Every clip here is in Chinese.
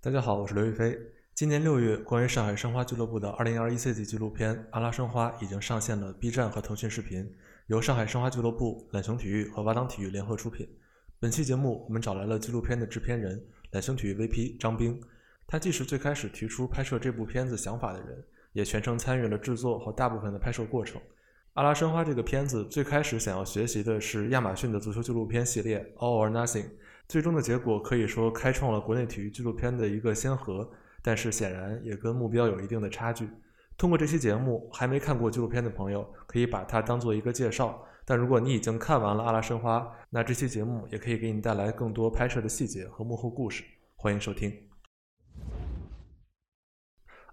大家好，我是刘亦菲。今年六月，关于上海申花俱乐部的2021赛季纪录片《阿拉申花》已经上线了 B 站和腾讯视频，由上海申花俱乐部、懒熊体育和瓦当体育联合出品。本期节目，我们找来了纪录片的制片人、懒熊体育 VP 张冰。他既是最开始提出拍摄这部片子想法的人，也全程参与了制作和大部分的拍摄过程。阿拉申花这个片子最开始想要学习的是亚马逊的足球纪录片系列 All or Nothing，最终的结果可以说开创了国内体育纪录片的一个先河，但是显然也跟目标有一定的差距。通过这期节目，还没看过纪录片的朋友可以把它当做一个介绍，但如果你已经看完了阿拉申花，那这期节目也可以给你带来更多拍摄的细节和幕后故事。欢迎收听。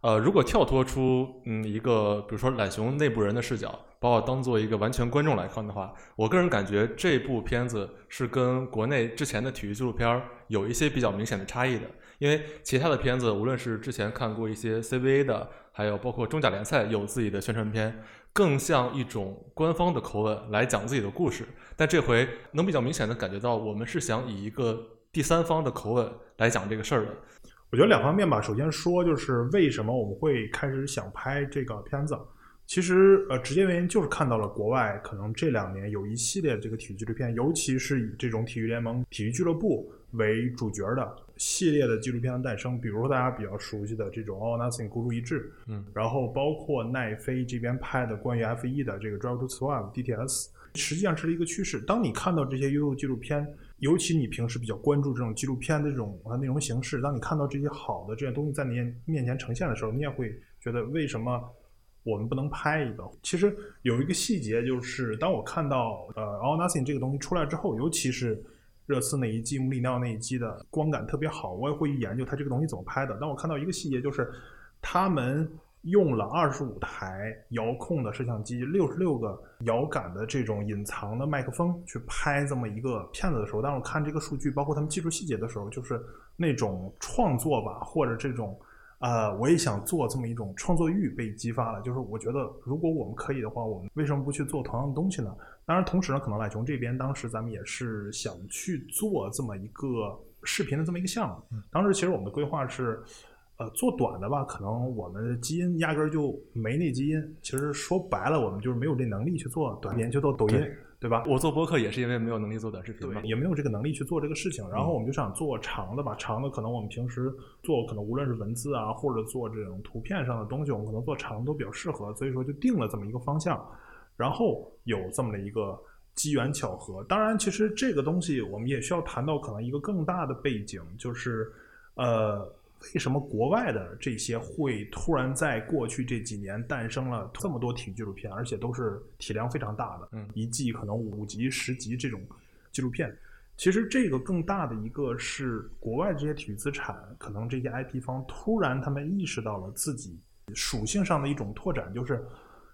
呃，如果跳脱出嗯一个，比如说懒熊内部人的视角，把我当做一个完全观众来看的话，我个人感觉这部片子是跟国内之前的体育纪录片有一些比较明显的差异的。因为其他的片子，无论是之前看过一些 CBA 的，还有包括中甲联赛有自己的宣传片，更像一种官方的口吻来讲自己的故事。但这回能比较明显的感觉到，我们是想以一个第三方的口吻来讲这个事儿的。我觉得两方面吧。首先说，就是为什么我们会开始想拍这个片子？其实，呃，直接原因就是看到了国外可能这两年有一系列这个体育纪录片，尤其是以这种体育联盟、体育俱乐部为主角的系列的纪录片的诞生。比如说大家比较熟悉的这种《All Nothing》孤注一掷，嗯，然后包括奈飞这边拍的关于 F 一的这个《Drive to Survive》DTS，实际上是一个趋势。当你看到这些优秀纪录片，尤其你平时比较关注这种纪录片的这种呃内容形式，当你看到这些好的这些东西在你面前呈现的时候，你也会觉得为什么我们不能拍一个？其实有一个细节就是，当我看到呃《All Nothing》这个东西出来之后，尤其是热刺那一季、穆里尼奥那一季的观感特别好，我也会去研究它这个东西怎么拍的。当我看到一个细节，就是他们。用了二十五台遥控的摄像机，六十六个遥感的这种隐藏的麦克风去拍这么一个片子的时候，当我看这个数据，包括他们技术细节的时候，就是那种创作吧，或者这种，呃，我也想做这么一种创作欲被激发了。就是我觉得，如果我们可以的话，我们为什么不去做同样的东西呢？当然，同时呢，可能赖琼这边当时咱们也是想去做这么一个视频的这么一个项目。当时其实我们的规划是。呃，做短的吧，可能我们的基因压根儿就没那基因。其实说白了，我们就是没有这能力去做短片，去做抖音，对吧？我做播客也是因为没有能力做短视频嘛，也没有这个能力去做这个事情。然后我们就想做长的吧，长的可能我们平时做，可能无论是文字啊，或者做这种图片上的东西，我们可能做长都比较适合。所以说就定了这么一个方向，然后有这么的一个机缘巧合。当然，其实这个东西我们也需要谈到可能一个更大的背景，就是呃。为什么国外的这些会突然在过去这几年诞生了这么多体育纪录片，而且都是体量非常大的，嗯，一季可能五集、十集这种纪录片。其实这个更大的一个是国外这些体育资产，可能这些 IP 方突然他们意识到了自己属性上的一种拓展，就是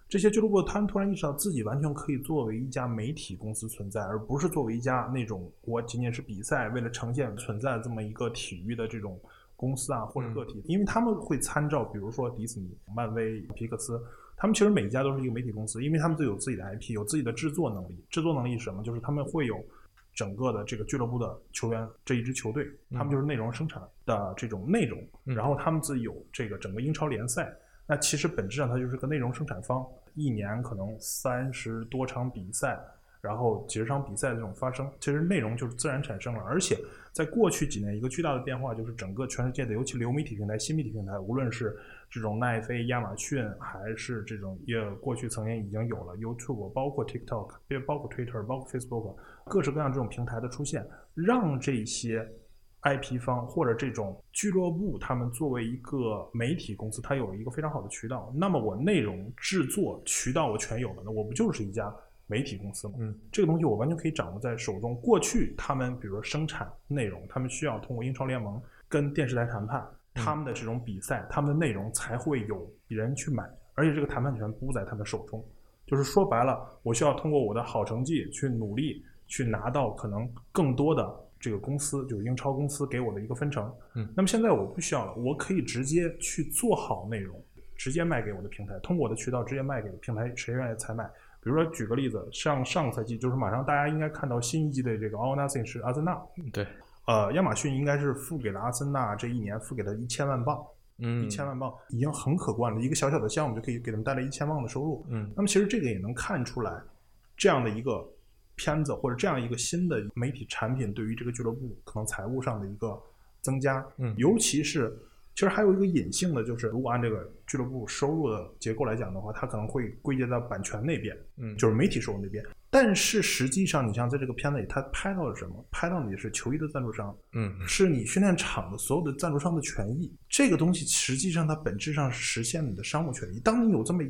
这些俱乐部他们突然意识到自己完全可以作为一家媒体公司存在，而不是作为一家那种我仅仅是比赛为了呈现存在这么一个体育的这种。公司啊，或者个体，因为他们会参照，比如说迪士尼、漫威、皮克斯，他们其实每一家都是一个媒体公司，因为他们都有自己的 IP，有自己的制作能力。制作能力是什么？就是他们会有整个的这个俱乐部的球员这一支球队，他们就是内容生产的这种内容，然后他们自己有这个整个英超联赛。那其实本质上它就是个内容生产方，一年可能三十多场比赛。然后几十场比赛这种发生，其实内容就是自然产生了。而且在过去几年，一个巨大的变化就是整个全世界的，尤其流媒体平台、新媒体平台，无论是这种奈飞、亚马逊，还是这种也过去曾经已经有了 YouTube，包括 TikTok，也包括 Twitter，包括 Facebook，各式各样这种平台的出现，让这些 IP 方或者这种俱乐部，他们作为一个媒体公司，它有了一个非常好的渠道。那么我内容制作渠道我全有了，那我不就是一家？媒体公司嘛，嗯，这个东西我完全可以掌握在手中。过去他们比如说生产内容，他们需要通过英超联盟跟电视台谈判，他们的这种比赛，他们的内容才会有人去买，而且这个谈判权不在他们手中。就是说白了，我需要通过我的好成绩去努力，去拿到可能更多的这个公司，就是英超公司给我的一个分成。嗯，那么现在我不需要了，我可以直接去做好内容，直接卖给我的平台，通过我的渠道直接卖给平台，谁愿意采买。比如说，举个例子，像上个赛季，就是马上大家应该看到新一季的这个 All Nothing 是阿森纳。对，呃，亚马逊应该是付给了阿森纳这一年付给了一千万镑，嗯，一千万镑已经很可观了，一个小小的项目就可以给他们带来一千万的收入。嗯那么其实这个也能看出来，这样的一个片子或者这样一个新的媒体产品对于这个俱乐部可能财务上的一个增加，嗯尤其是其实还有一个隐性的，就是如果按这个俱乐部收入的结构来讲的话，它可能会归结到版权那边，嗯就是媒体收入那边。但是实际上，你像在这个片子里，他拍到了什么？拍到你是球衣的赞助商，嗯是你训练场的所有的赞助商的权益。这个东西实际上它本质上是实现你的商务权益。当你有这么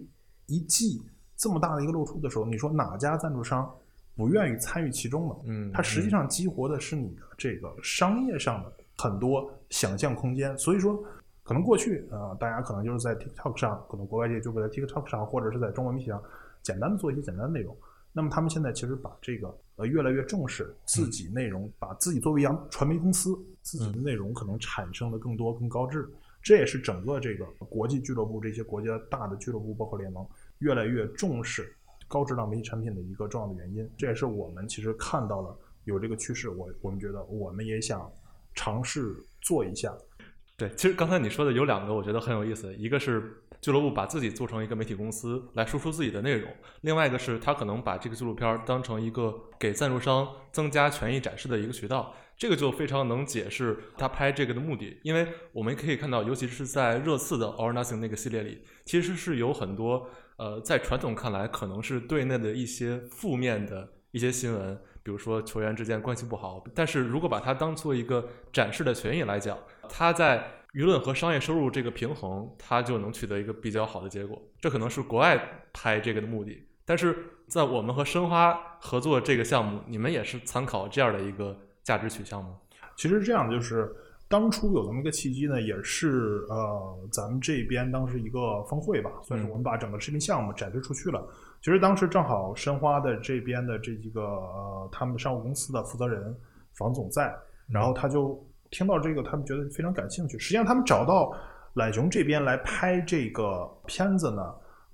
一季这么大的一个露出的时候，你说哪家赞助商不愿意参与其中呢？嗯，它实际上激活的是你的这个商业上的很多想象空间。所以说，可能过去啊、呃大家可能就是在 TikTok 上，可能国外界就会在 TikTok 上，或者是在中文媒体上，简单的做一些简单的内容。那么他们现在其实把这个呃越来越重视自己内容，把自己作为一家传媒公司，自己的内容可能产生的更多更高质。这也是整个这个国际俱乐部这些国家大的俱乐部包括联盟越来越重视高质量媒体产品的一个重要的原因。这也是我们其实看到了有这个趋势，我我们觉得我们也想尝试做一下。对，其实刚才你说的有两个，我觉得很有意思。一个是俱乐部把自己做成一个媒体公司来输出自己的内容，另外一个是他可能把这个纪录片当成一个给赞助商增加权益展示的一个渠道。这个就非常能解释他拍这个的目的，因为我们可以看到，尤其是在热刺的 All or Nothing 那个系列里，其实是有很多呃，在传统看来可能是队内的一些负面的一些新闻，比如说球员之间关系不好。但是如果把它当做一个展示的权益来讲，它在舆论和商业收入这个平衡，它就能取得一个比较好的结果。这可能是国外拍这个的目的。但是在我们和申花合作这个项目，你们也是参考这样的一个价值取向吗？其实这样就是当初有这么一个契机呢，也是呃咱们这边当时一个峰会吧，算是我们把整个视频项目展示出去了。其实当时正好申花的这边的这几个呃他们的商务公司的负责人房总在，然后他就听到这个，他们觉得非常感兴趣。实际上他们找到懒熊这边来拍这个片子呢。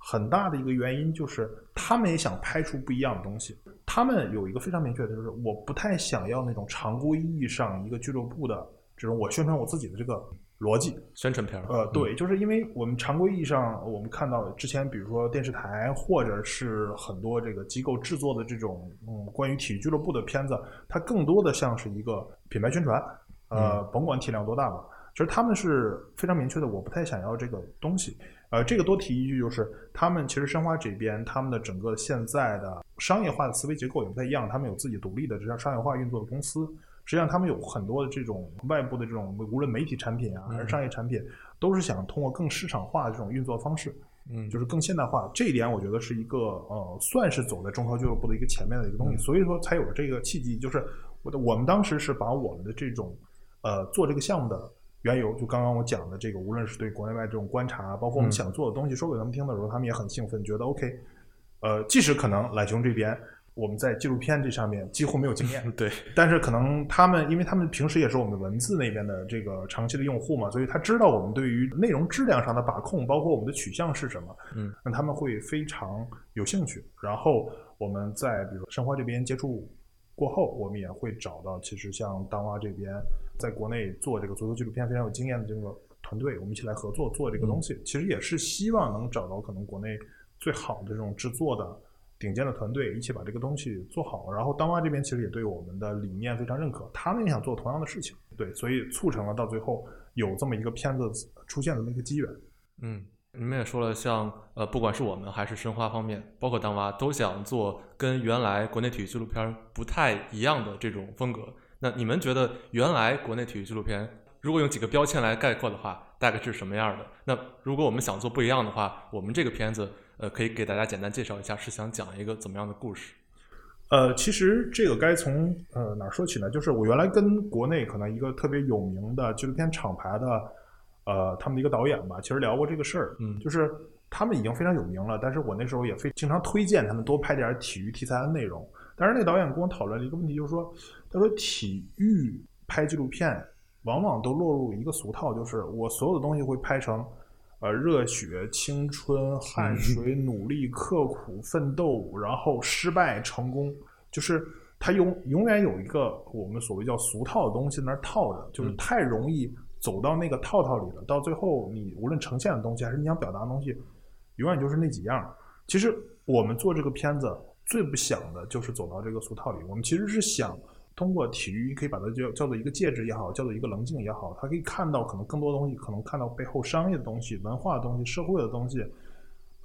很大的一个原因就是，他们也想拍出不一样的东西。他们有一个非常明确的，就是我不太想要那种常规意义上一个俱乐部的这种我宣传我自己的这个逻辑。宣传片儿，呃，对，就是因为我们常规意义上，我们看到之前，比如说电视台或者是很多这个机构制作的这种嗯关于体育俱乐部的片子，它更多的像是一个品牌宣传，呃，甭管体量多大吧。其实他们是非常明确的，我不太想要这个东西。呃，这个多提一句，就是他们其实申花这边他们的整个现在的商业化的思维结构也不太一样，他们有自己独立的这样商业化运作的公司。实际上，他们有很多的这种外部的这种无论媒体产品啊，还是商业产品，都是想通过更市场化的这种运作方式，嗯，就是更现代化。这一点我觉得是一个呃，算是走在中超俱乐部的一个前面的一个东西，所以说才有了这个契机。就是我的我们当时是把我们的这种呃做这个项目的。缘由就刚刚我讲的这个，无论是对国内外这种观察，包括我们想做的东西说给他们听的时候，他们也很兴奋，觉得 OK。呃，即使可能懒熊这边我们在纪录片这上面几乎没有经验，对，但是可能他们，因为他们平时也是我们文字那边的这个长期的用户嘛，所以他知道我们对于内容质量上的把控，包括我们的取向是什么，嗯，那他们会非常有兴趣。然后我们在比如申花这边接触过后，我们也会找到其实像当蛙这边。在国内做这个足球纪录片非常有经验的这个团队，我们一起来合作做这个东西，其实也是希望能找到可能国内最好的这种制作的顶尖的团队，一起把这个东西做好。然后当蛙这边其实也对我们的理念非常认可，他们也想做同样的事情，对，所以促成了到最后有这么一个片子出现的那个机缘。嗯，你们也说了，像呃，不管是我们还是申花方面，包括当蛙，都想做跟原来国内体育纪录片不太一样的这种风格。那你们觉得原来国内体育纪录片，如果用几个标签来概括的话，大概是什么样的？那如果我们想做不一样的话，我们这个片子，呃，可以给大家简单介绍一下，是想讲一个怎么样的故事？呃，其实这个该从呃哪儿说起呢？就是我原来跟国内可能一个特别有名的纪录片厂牌的，呃，他们的一个导演吧，其实聊过这个事儿。嗯就是他们已经非常有名了，但是我那时候也非经常推荐他们多拍点体育题材的内容。但是那个导演跟我讨论了一个问题，就是说，他说体育拍纪录片往往都落入一个俗套，就是我所有的东西会拍成，呃，热血、青春、汗水、努力、刻苦、奋斗，然后失败、成功，就是它永永远有一个我们所谓叫俗套的东西在那儿套着，就是嗯太容易走到那个套套里了。到最后，你无论呈现的东西还是你想表达的东西，永远就是那几样。其实我们做这个片子最不想的就是走到这个俗套里，我们其实是想通过体育，可以把它叫叫做一个介质也好，叫做一个棱镜也好，它可以看到可能更多东西，可能看到背后商业的东西、文化的东西、社会的东西。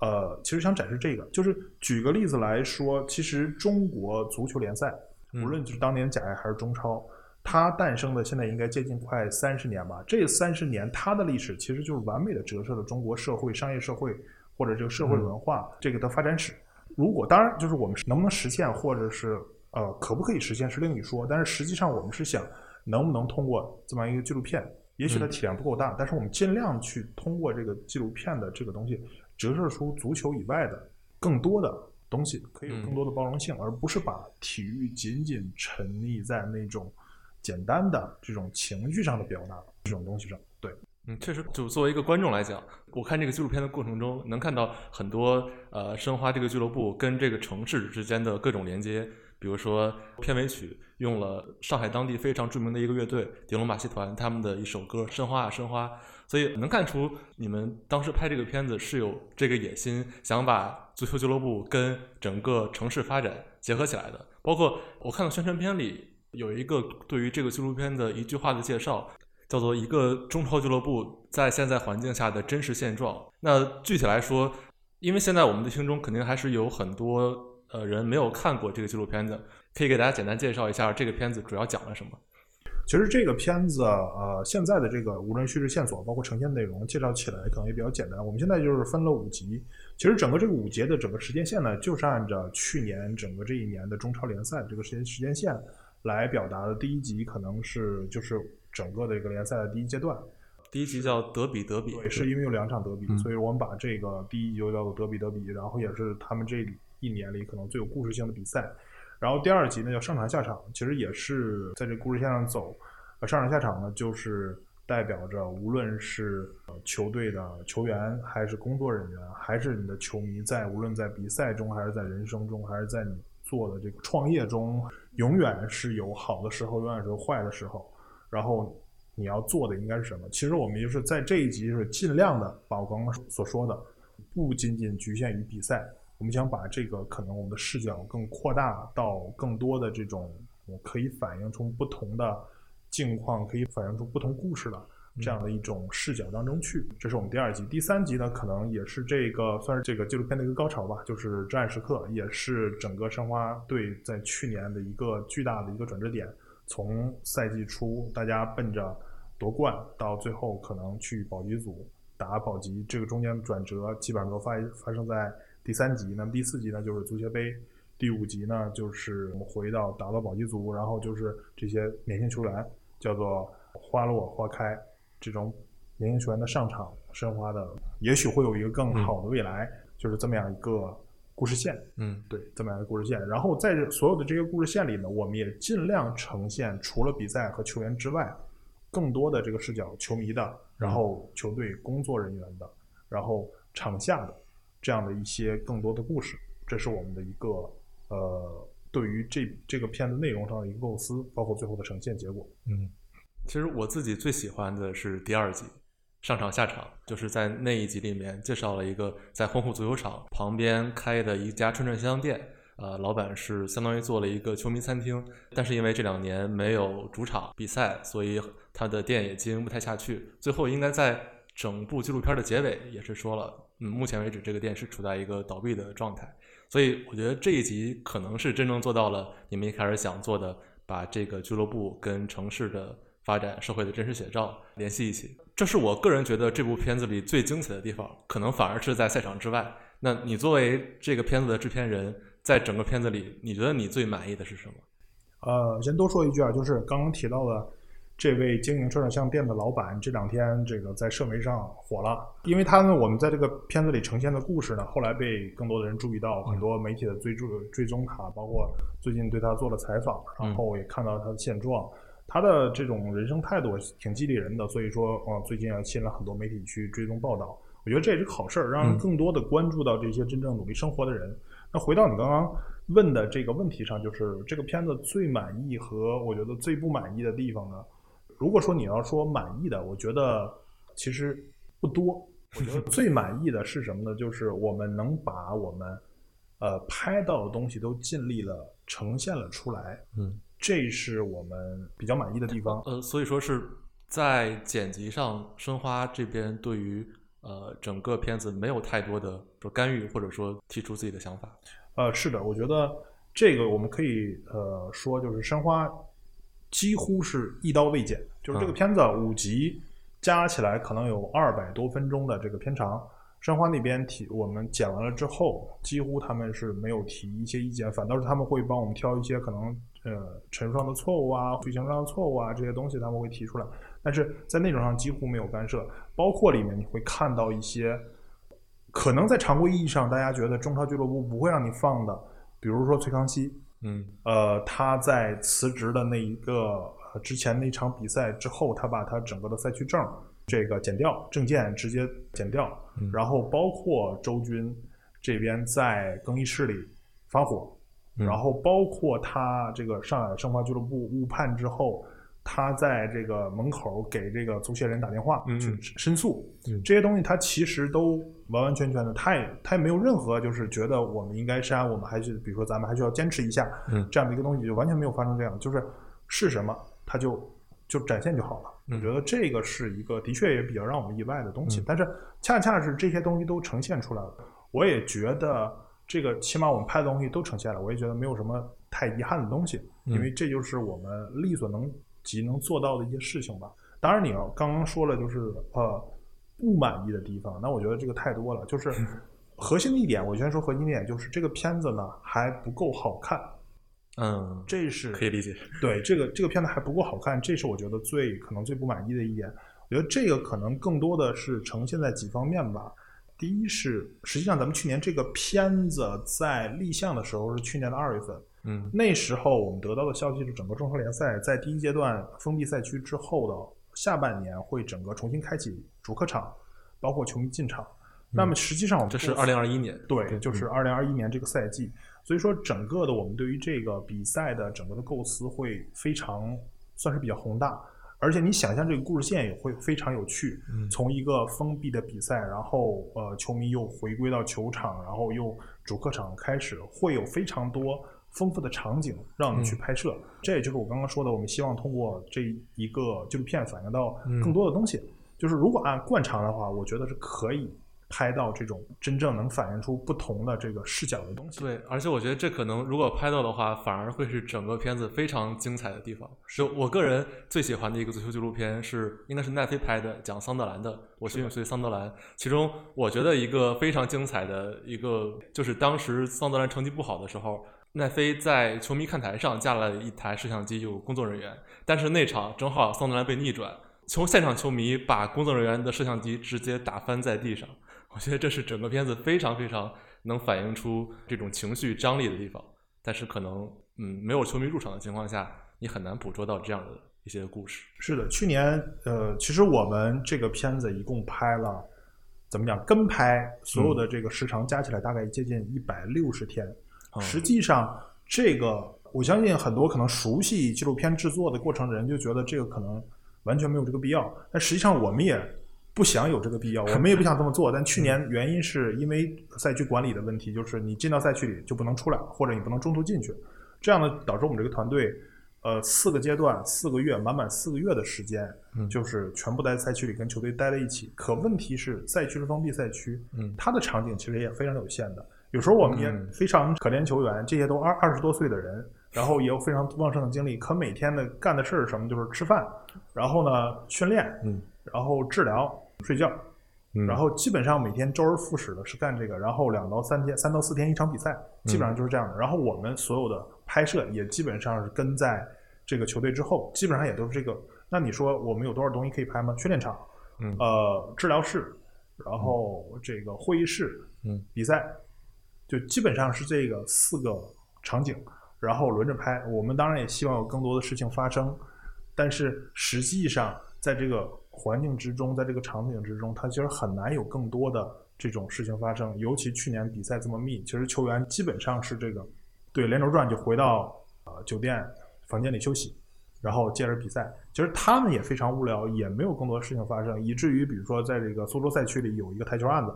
呃，其实想展示这个，就是举个例子来说，其实中国足球联赛，嗯无论就是当年甲 A 还是中超，它诞生的现在应该接近快三十年吧。这三十年它的历史其实就是完美的折射了中国社会、商业社会或者这个社会文化、这个的发展史。如果当然就是我们能不能实现，或者是呃可不可以实现是另一说，但是实际上我们是想能不能通过这么一个纪录片，也许它嗯体量不够大，但是我们尽量去通过这个纪录片的这个东西，折射出足球以外的更多的东西，可以有更多的包容性，而不是把体育仅仅沉溺在那种简单的这种情绪上的表达这种东西上。对，嗯，确实，就作为一个观众来讲，我看这个纪录片的过程中，能看到很多呃申花这个俱乐部跟这个城市之间的各种连接。比如说片尾曲用了上海当地非常著名的一个乐队迪龙马戏团他们的一首歌《申花啊申花》，所以能看出你们当时拍这个片子是有这个野心，想把足球俱乐部跟整个城市发展结合起来的。包括我看到宣传片里有一个对于这个纪录片的一句话的介绍，叫做一个中超俱乐部在现在环境下的真实现状。那具体来说，因为现在我们的听众肯定还是有很多呃人没有看过这个纪录片的，可以给大家简单介绍一下这个片子主要讲了什么。其实这个片子，呃，现在的这个无论叙事线索，包括呈现内容，介绍起来可能也比较简单。我们现在就是分了五集，其实整个这个五节的整个时间线呢，就是按照去年整个这一年的中超联赛这个时间时间线来表达的。第一集可能是就是整个的一个联赛的第一阶段，第一集叫德比德比，对，是因为有两场德比，嗯所以我们把这个第一集就叫做德比德比，然后也是他们这一年里可能最有故事性的比赛。然后第二集呢叫上场下场，其实也是在这故事线上走。呃，上场下场呢，就是代表着无论是呃球队的球员，还是工作人员，还是你的球迷，在无论在比赛中，还是在人生中，还是在你做的这个创业中，永远是有好的时候，永远是有坏的时候。然后你要做的应该是什么？其实我们就是在这一集就是尽量的把我刚刚所说的，不仅仅局限于比赛，我们想把这个可能我们的视角更扩大到更多的这种可以反映出不同的境况，可以反映出不同故事的这样的一种视角当中去。这是我们第二集，第三集呢，可能也是这个算是这个纪录片的一个高潮吧，就是真爱时刻，也是整个申花队在去年的一个巨大的一个转折点。从赛季初大家奔着夺冠，到最后可能去保级组打保级，这个中间转折基本上都发发生在第三集。那么第四集呢，就是足协杯；第五集呢，就是我们回到打到保级组，然后就是这些年轻球员叫做花落花开，这种年轻球员的上场，申花的也许会有一个更好的未来，就是这么样一个故事线。嗯，对，这么样的故事线。然后在这所有的这些故事线里呢，我们也尽量呈现除了比赛和球员之外，更多的这个视角，球迷的，然后球队工作人员的，然后场下的这样的一些更多的故事。这是我们的一个呃，对于这这个片子内容上的一个构思，包括最后的呈现结果。嗯，其实我自己最喜欢的是第二集。上场下场，就是在那一集里面介绍了一个在欢湖足球场旁边开的一家串串香店，呃，老板是相当于做了一个球迷餐厅，但是因为这两年没有主场比赛，所以他的店也经营不太下去。最后应该在整部纪录片的结尾也是说了，嗯，目前为止这个店是处在一个倒闭的状态。所以我觉得这一集可能是真正做到了你们一开始想做的，把这个俱乐部跟城市的发展、社会的真实写照联系一起。这是我个人觉得这部片子里最精彩的地方，可能反而是在赛场之外。那你作为这个片子的制片人，在整个片子里，你觉得你最满意的是什么？呃，先多说一句啊，就是刚刚提到的这位经营串串香店的老板，这两天这个在社媒上火了，因为他呢，我们在这个片子里呈现的故事呢，后来被更多的人注意到，很多媒体的追逐追踪他，包括最近对他做了采访，然后也看到他的现状。他的这种人生态度挺激励人的，所以说，呃，最近也吸引了很多媒体去追踪报道。我觉得这也是个好事儿，让更多的关注到这些真正努力生活的人。那回到你刚刚问的这个问题上，就是这个片子最满意和我觉得最不满意的地方呢？如果说你要说满意的，我觉得其实不多。我觉得最满意的是什么呢？就是我们能把我们呃拍到的东西都尽力了呈现了出来，嗯，这是我们比较满意的地方。呃，所以说是在剪辑上，申花这边对于呃整个片子没有太多的说干预，或者说提出自己的想法。呃，是的，我觉得这个我们可以呃说，就是申花几乎是一刀未剪，就是这个片子五集加起来可能有二百多分钟的这个片长，申花那边提我们剪完了之后，几乎他们是没有提一些意见，反倒是他们会帮我们挑一些可能呃陈述上的错误啊、剧情上的错误啊这些东西他们会提出来，但是在内容上几乎没有干涉，包括里面你会看到一些。可能在常规意义上，大家觉得中超俱乐部不会让你放的，比如说崔康熙，嗯，呃，他在辞职的那一个之前那场比赛之后，他把他整个的赛区证这个剪掉，证件直接剪掉，然后包括周军这边在更衣室里发火，然后包括他这个上海申花俱乐部误判之后。他在这个门口给这个足协人打电话去申诉，这些东西他其实都完完全全的，他也他也没有任何就是觉得我们应该删，我们还是比如说咱们还需要坚持一下，这样的一个东西就完全没有发生这样，就是是什么他就就展现就好了。我觉得这个是一个的确也比较让我们意外的东西，但是恰恰是这些东西都呈现出来了，我也觉得这个起码我们拍的东西都呈现了，我也觉得没有什么太遗憾的东西，因为这就是我们力所能。及能做到的一些事情吧。当然，你要刚刚说了，就是呃不满意的地方，那我觉得这个太多了。就是核心的一点，我先说核心一点，就是这个片子呢还不够好看。嗯，这是可以理解。对，这个这个片子还不够好看，这是我觉得最可能最不满意的一点。我觉得这个可能更多的是呈现在几方面吧。第一是，实际上咱们去年这个片子在立项的时候是去年的二月份。嗯，那时候我们得到的消息是，整个中超联赛在第一阶段封闭赛区之后的下半年会整个重新开启主客场，包括球迷进场。那么实际上我们这是二零二一年，对，就是二零二一年这个赛季。所以说，整个的我们对于这个比赛的整个的构思会非常算是比较宏大，而且你想象这个故事线也会非常有趣。从一个封闭的比赛，然后呃球迷又回归到球场，然后又主客场开始，会有非常多。丰富的场景让你去拍摄，这也就是我刚刚说的，我们希望通过这一个纪录片反映到更多的东西。就是如果按惯常的话，我觉得是可以拍到这种真正能反映出不同的这个视角的东西。对，而且我觉得这可能如果拍到的话，反而会是整个片子非常精彩的地方。就我个人最喜欢的一个足球纪录片是，应该是奈飞拍的，讲桑德兰的。我心随桑德兰。其中我觉得一个非常精彩的一个，就是当时桑德兰成绩不好的时候。奈飞在球迷看台上架了一台摄像机，有工作人员。但是那场正好桑德兰被逆转，球现场球迷把工作人员的摄像机直接打翻在地上。我觉得这是整个片子非常非常能反映出这种情绪张力的地方。但是可能，嗯，没有球迷入场的情况下，你很难捕捉到这样的一些故事。是的，去年，呃，其实我们这个片子一共拍了，怎么讲？跟拍所有的这个时长加起来大概接近一百六十天。实际上，这个我相信很多可能熟悉纪录片制作的过程的人就觉得这个可能完全没有这个必要。但实际上，我们也不想有这个必要，我们也不想这么做。但去年原因是因为赛区管理的问题，就是你进到赛区里就不能出来，或者你不能中途进去，这样呢导致我们这个团队，呃，四个阶段、四个月，满满四个月的时间，就是全部在赛区里跟球队待在一起。可问题是，赛区是封闭赛区，嗯，它的场景其实也非常有限的。有时候我们也非常可怜球员，这些都二二十多岁的人，然后也有非常旺盛的精力，可每天的干的事儿什么就是吃饭，然后呢训练，嗯，然后治疗、睡觉，然后基本上每天周而复始的是干这个，然后两到三天、三到四天一场比赛，基本上就是这样的。然后我们所有的拍摄也基本上是跟在这个球队之后，基本上也都是这个。那你说我们有多少东西可以拍吗？训练场，嗯，呃，治疗室，然后这个会议室，嗯，比赛。就基本上是这个四个场景，然后轮着拍。我们当然也希望有更多的事情发生，但是实际上在这个环境之中，在这个场景之中，它其实很难有更多的这种事情发生。尤其去年比赛这么密，其实球员基本上是这个对，连轴转就回到呃酒店房间里休息，然后接着比赛。其实他们也非常无聊，也没有更多事情发生，以至于比如说在这个苏州赛区里有一个台球案子，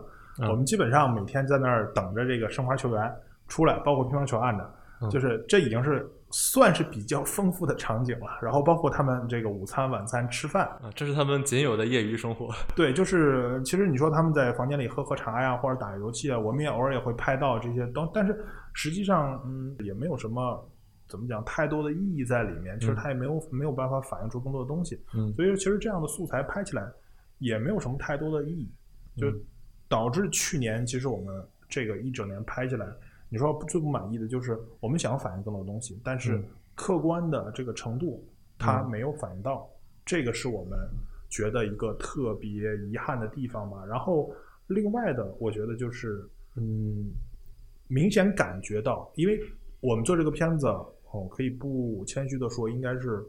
我们基本上每天在那儿等着这个申花球员出来，包括乒乓球案的，嗯就是这已经是算是比较丰富的场景了。然后包括他们这个午餐、晚餐吃饭，啊，这是他们仅有的业余生活。对，就是其实你说他们在房间里喝喝茶呀，或者打游戏啊，我们也偶尔也会拍到这些东，但是实际上，嗯，也没有什么怎么讲太多的意义在里面。其实嗯它也没有没有办法反映出更多的东西，嗯所以其实这样的素材拍起来也没有什么太多的意义，就嗯导致去年其实我们这个一整年拍下来，你说最不满意的就是我们想反映更多的东西，但是嗯客观的这个程度它嗯没有反映到，这个是我们觉得一个特别遗憾的地方吧。然后另外的，我觉得就是嗯，明显感觉到，因为我们做这个片子，哦，可以不谦虚的说，应该是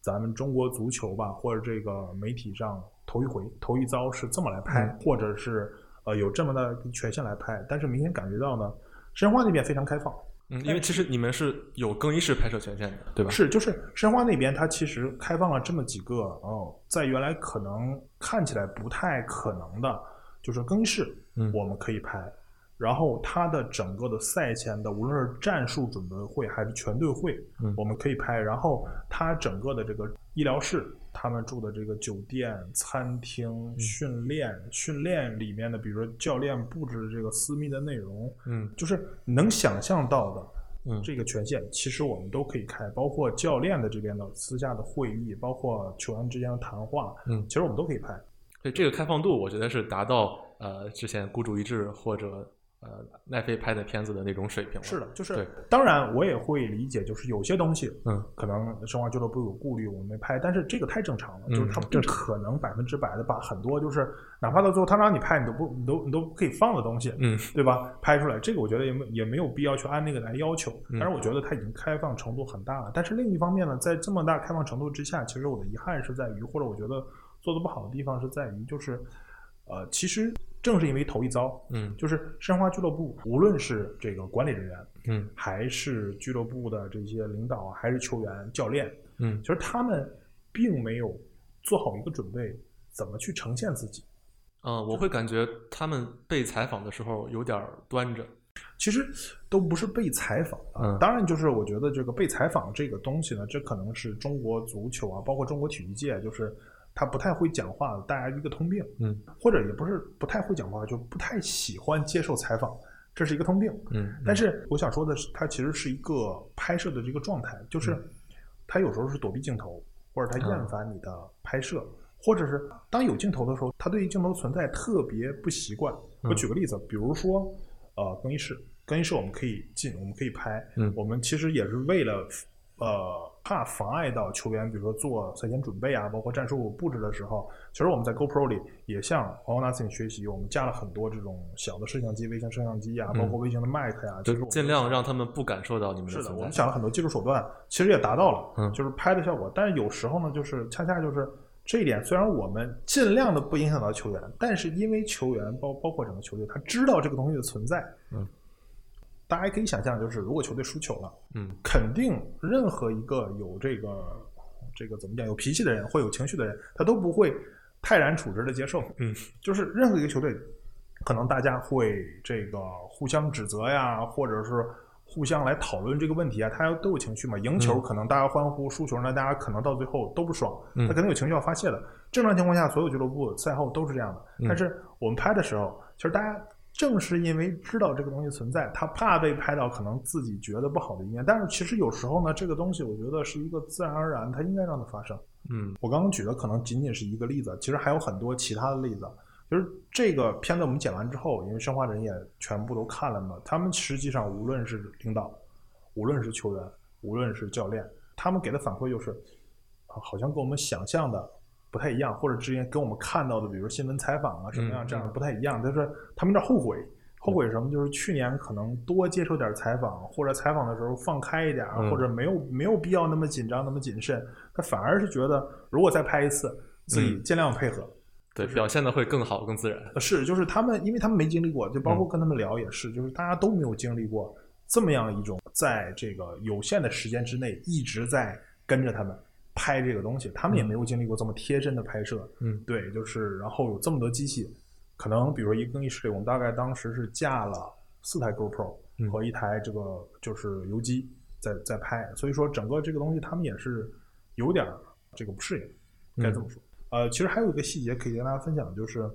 咱们中国足球吧，或者这个媒体上头一回、头一遭是这么来拍，嗯或者是呃有这么大的权限来拍。但是明显感觉到呢，申花那边非常开放，嗯，因为其实你们是有更衣室拍摄权限的，对吧？是，就是申花那边，它其实开放了这么几个哦，在原来可能看起来不太可能的，就是更衣室，嗯我们可以拍。然后它的整个的赛前的，无论是战术准备会还是全队会，嗯我们可以拍。然后它整个的这个医疗室，他们住的这个酒店、餐厅、嗯。训练、训练里面的，比如说教练布置的这个私密的内容，嗯。就是能想象到的，嗯。这个权限其实我们都可以开，包括教练的这边的私下的会议，包括球员之间的谈话，嗯。其实我们都可以拍。对这个开放度，我觉得是达到呃之前孤注一掷或者呃奈飞拍的片子的那种水平。是的，就是当然我也会理解，就是有些东西，嗯，可能生化俱乐部有顾虑，我们没拍，但是这个太正常了，嗯就是他不可能百分之百的把很多就是哪怕到最后他让你拍，你都不你都你都可以放的东西，嗯对吧？拍出来，这个我觉得也没也没有必要去按那个来要求。嗯但是我觉得它已经开放程度很大了。但是另一方面呢，在这么大开放程度之下，其实我的遗憾是在于，或者我觉得做的不好的地方是在于，就是呃，其实正是因为头一遭，嗯就是申花俱乐部，无论是这个管理人员，嗯还是俱乐部的这些领导，还是球员、教练，嗯其实他们并没有做好一个准备，怎么去呈现自己。嗯、呃我会感觉他们被采访的时候有点儿端着。其实都不是被采访啊。嗯当然，就是我觉得这个被采访这个东西呢，这可能是中国足球啊，包括中国体育界，就是他不太会讲话，大家一个通病，嗯或者也不是不太会讲话，就不太喜欢接受采访，这是一个通病。嗯，但是我想说的是，他其实是一个拍摄的这个状态，就是嗯他有时候是躲避镜头，或者他厌烦你的拍摄，或者是当有镜头的时候，他对于镜头存在特别不习惯。我嗯举个例子，比如说，呃，更衣室，更衣室我们可以进，我们可以拍，嗯我们其实也是为了。呃，怕妨碍到球员，比如说做赛前准备啊，包括战术布置的时候，其实我们在 GoPro 里也向 a s i n 学习，我们加了很多这种小的摄像机、微型摄像机啊，嗯包括微型的麦克呀、就尽量让他们不感受到你们是的，存在。我们想了很多技术手段，其实也达到了，嗯就是拍的效果。但是有时候呢，就是恰恰就是这一点，虽然我们尽量的不影响到球员，但是因为球员包包括整个球队，他知道这个东西的存在，嗯，大家可以想象，就是如果球队输球了，嗯肯定任何一个有这个这个怎么讲有脾气的人或有情绪的人，他都不会泰然处之的接受。嗯，就是任何一个球队，可能大家会这个互相指责呀，或者是互相来讨论这个问题啊，大家都有情绪嘛。赢球嗯可能大家欢呼，输球呢大家可能到最后都不爽，嗯他肯定有情绪要发泄的。正常情况下，所有俱乐部赛后都是这样的。嗯但是我们拍的时候，其实大家正是因为知道这个东西存在，他怕被拍到可能自己觉得不好的一面。但是其实有时候呢，这个东西我觉得是一个自然而然，它应该让它发生。嗯我刚刚举的可能仅仅是一个例子，其实还有很多其他的例子。就是这个片子我们剪完之后，因为申花人也全部都看了嘛，他们实际上无论是领导，无论是球员，无论是教练，他们给的反馈就是，啊好像跟我们想象的不太一样，或者之前跟我们看到的，比如新闻采访啊什么样嗯这样的不太一样，就是他们有点后悔。后悔什么？就是去年可能多接受点采访，或者采访的时候放开一点，嗯或者没有没有必要那么紧张、那么谨慎。他反而是觉得，如果再拍一次，自己尽量配合。对，表现的会更好、更自然。呃是，就是他们，因为他们没经历过，就包括嗯跟他们聊也是，就是大家都没有经历过这么样一种在这个有限的时间之内一直在跟着他们拍这个东西，他们也没有经历过这么贴身的拍摄。嗯，对，就是然后有这么多机器，可能比如说一更衣室里，我们大概当时是架了四台 GoPro 嗯和一台这个就是游机在在拍，所以说整个这个东西他们也是有点儿这个不适应，该这么说。呃，其实还有一个细节可以跟大家分享，就是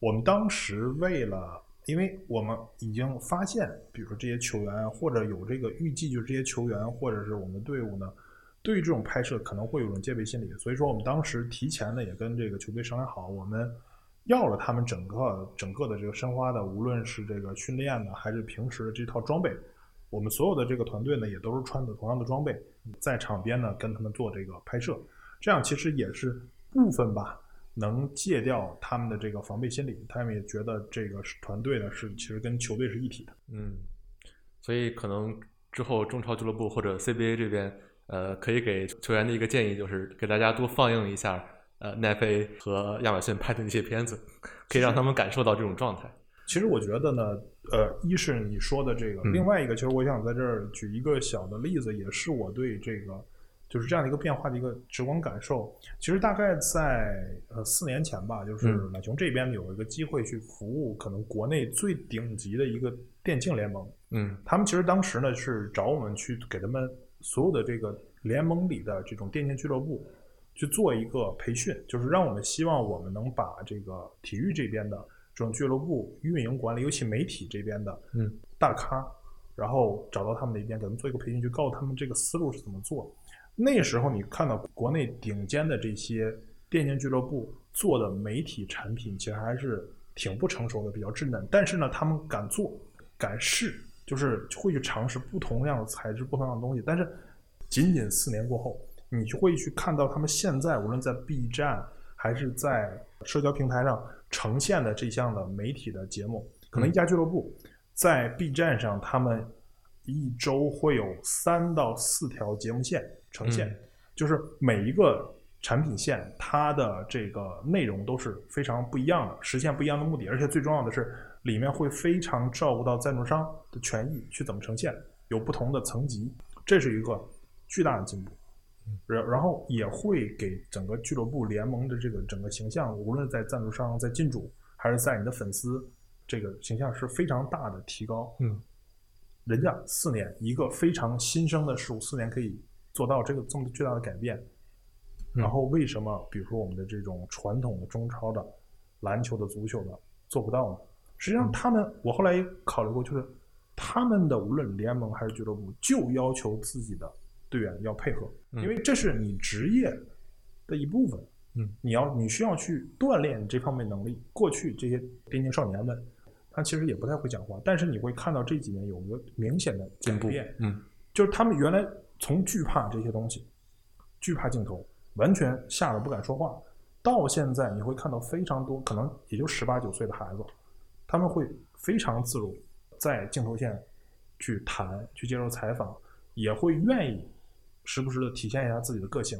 我们当时为了，因为我们已经发现，比如说这些球员或者有这个预计，就是这些球员或者是我们的队伍呢，对于这种拍摄可能会有种戒备心理，所以说我们当时提前呢也跟这个球队商量好，我们要了他们整个整个的这个申花的，无论是这个训练呢，还是平时的这套装备，我们所有的这个团队呢也都是穿的同样的装备，在场边呢跟他们做这个拍摄，这样其实也是部分吧。能戒掉他们的这个防备心理，他们也觉得这个是团队呢是其实跟球队是一体的。嗯，所以可能之后中超俱乐部或者 CBA 这边，呃，可以给球员的一个建议就是给大家多放映一下呃奈飞和亚马逊拍的那些片子，可以让他们感受到这种状态。其实我觉得呢，呃，一是你说的这个，嗯另外一个，其实我想在这儿举一个小的例子，也是我对这个就是这样的一个变化的一个直观感受。其实大概在呃四年前吧，就是嗯懒熊这边有一个机会去服务可能国内最顶级的一个电竞联盟，嗯他们其实当时呢是找我们去给他们所有的这个联盟里的这种电竞俱乐部去做一个培训，就是让我们希望我们能把这个体育这边的这种俱乐部运营管理，尤其媒体这边的嗯大咖，然后找到他们那边给他们做一个培训，去告诉他们这个思路是怎么做。那时候你看到国内顶尖的这些电竞俱乐部做的媒体产品，其实还是挺不成熟的，比较稚嫩。但是呢，他们敢做，敢试，就是会去尝试不同样的材质、不同样的东西。但是仅仅四年过后，你就会去看到他们现在无论在 B 站还是在社交平台上呈现的这项的媒体的节目，可能一家俱乐部在 B 站上，他们一周会有三到四条节目线呈现，嗯。就是每一个产品线它的这个内容都是非常不一样的，实现不一样的目的，而且最重要的是里面会非常照顾到赞助商的权益去怎么呈现，有不同的层级，这是一个巨大的进步。然然后也会给整个俱乐部联盟的这个整个形象，无论在赞助商、在金主，还是在你的粉丝，这个形象是非常大的提高。嗯，人家四年一个非常新生的事物，四年可以做到这个这么巨大的改变。然后为什么比如说我们的这种传统的中超的篮球的、足球的做不到呢？实际上他们，我后来也考虑过，就是他们的无论联盟还是俱乐部，就要求自己的队员要配合，嗯因为这是你职业的一部分。嗯，你要你需要去锻炼这方面能力。过去这些电竞少年们，他其实也不太会讲话，但是你会看到这几年有一个明显的进步改变。嗯就是他们原来从惧怕这些东西，惧怕镜头，完全吓得不敢说话，到现在你会看到非常多，可能也就十八九岁的孩子，他们会非常自如，在镜头前去谈、去接受采访，也会愿意时不时的体现一下自己的个性，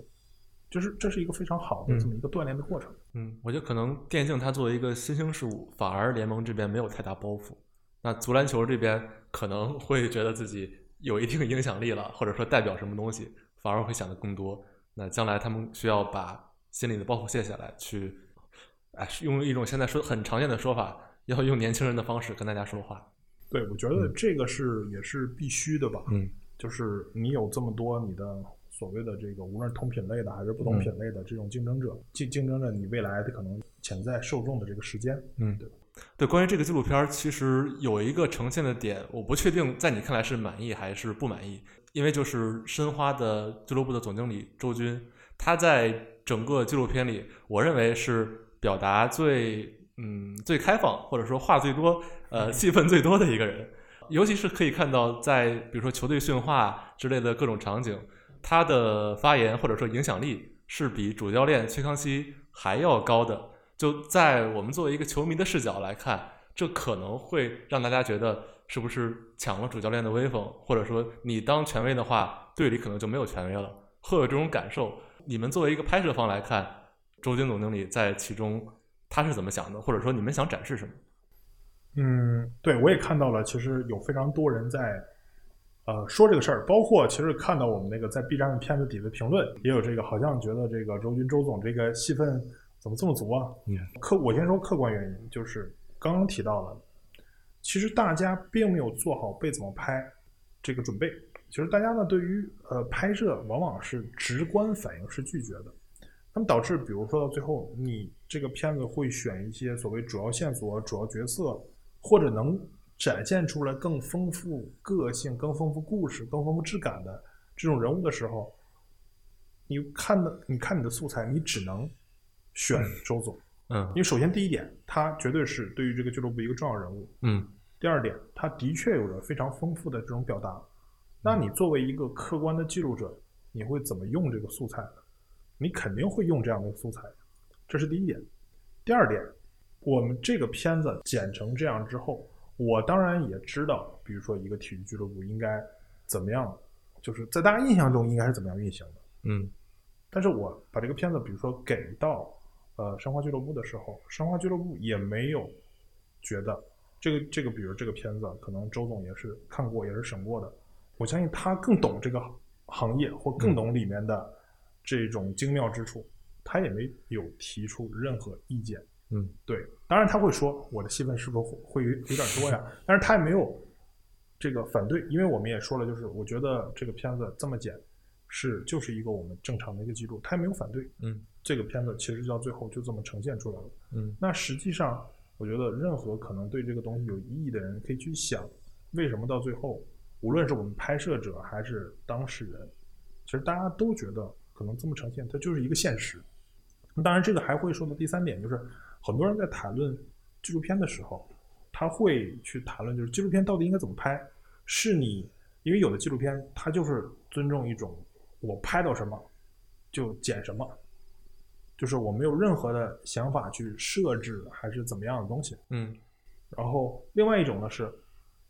就是这是一个非常好的嗯这么一个锻炼的过程。嗯，我觉得可能电竞它作为一个新兴事物，反而联盟这边没有太大包袱。那足篮球这边可能会觉得自己有一定影响力了，或者说代表什么东西，反而会想的更多。那将来他们需要把心里的包袱卸下来，去，哎，用一种现在说很常见的说法，要用年轻人的方式跟大家说话。对，我觉得这个是也是必须的吧。嗯就是你有这么多你的所谓的这个，无论是同品类的还是不同品类的这种竞争者，竞竞争着你未来的可能潜在受众的这个时间。嗯对，对，关于这个纪录片儿，其实有一个呈现的点，我不确定在你看来是满意还是不满意，因为就是申花的俱乐部的总经理周军，他在整个纪录片里，我认为是表达最嗯最开放，或者说话最多，呃 戏份最多的一个人。尤其是可以看到，在比如说球队训话之类的各种场景，他的发言或者说影响力是比主教练崔康熙还要高的。就在我们作为一个球迷的视角来看，这可能会让大家觉得是不是抢了主教练的威风，或者说你当权威的话，队里可能就没有权威了，会有这种感受。你们作为一个拍摄方来看，周军总经理在其中他是怎么想的，或者说你们想展示什么？嗯，对，我也看到了，其实有非常多人在呃说这个事儿，包括其实看到我们那个在 B 站的片子底的评论，也有这个好像觉得这个周军周总这个戏份怎么这么足啊？嗯，客我先说客观原因，就是刚刚提到了，其实大家并没有做好被怎么拍这个准备。其实大家呢对于呃拍摄往往是直观反应是拒绝的，那么导致比如说到最后，你这个片子会选一些所谓主要线索、主要角色，或者能展现出来更丰富个性、更丰富故事、更丰富质感的这种人物的时候，你看的你看你的素材，你只能选周总。嗯因为首先第一点，他绝对是对于这个俱乐部一个重要人物。嗯第二点，他的确有着非常丰富的这种表达。那你作为一个客观的记录者，你会怎么用这个素材呢？你肯定会用这样的素材，这是第一点。第二点，我们这个片子剪成这样之后，我当然也知道，比如说一个体育俱乐部应该怎么样，就是在大家印象中应该是怎么样运行的。嗯但是我把这个片子，比如说给到呃申花俱乐部的时候，申花俱乐部也没有觉得这个这个，比如这个片子，可能周总也是看过，也是审过的。我相信他更懂这个行业，或更懂里面的这种精妙之处，他也没有提出任何意见。嗯对，当然他会说我的戏份是否会会有有点多呀？但是他也没有这个反对，因为我们也说了，就是我觉得这个片子这么剪是就是一个我们正常的一个记录，他也没有反对。嗯这个片子其实到最后就这么呈现出来了。嗯那实际上，我觉得任何可能对这个东西有异议的人，可以去想，为什么到最后，无论是我们拍摄者还是当事人，其实大家都觉得可能这么呈现，它就是一个现实。那当然，这个还会说到第三点，就是很多人在谈论纪录片的时候，他会去谈论，就是纪录片到底应该怎么拍？是你因为有的纪录片，它就是尊重一种我拍到什么就剪什么，就是我没有任何的想法去设置还是怎么样的东西。嗯然后另外一种呢是，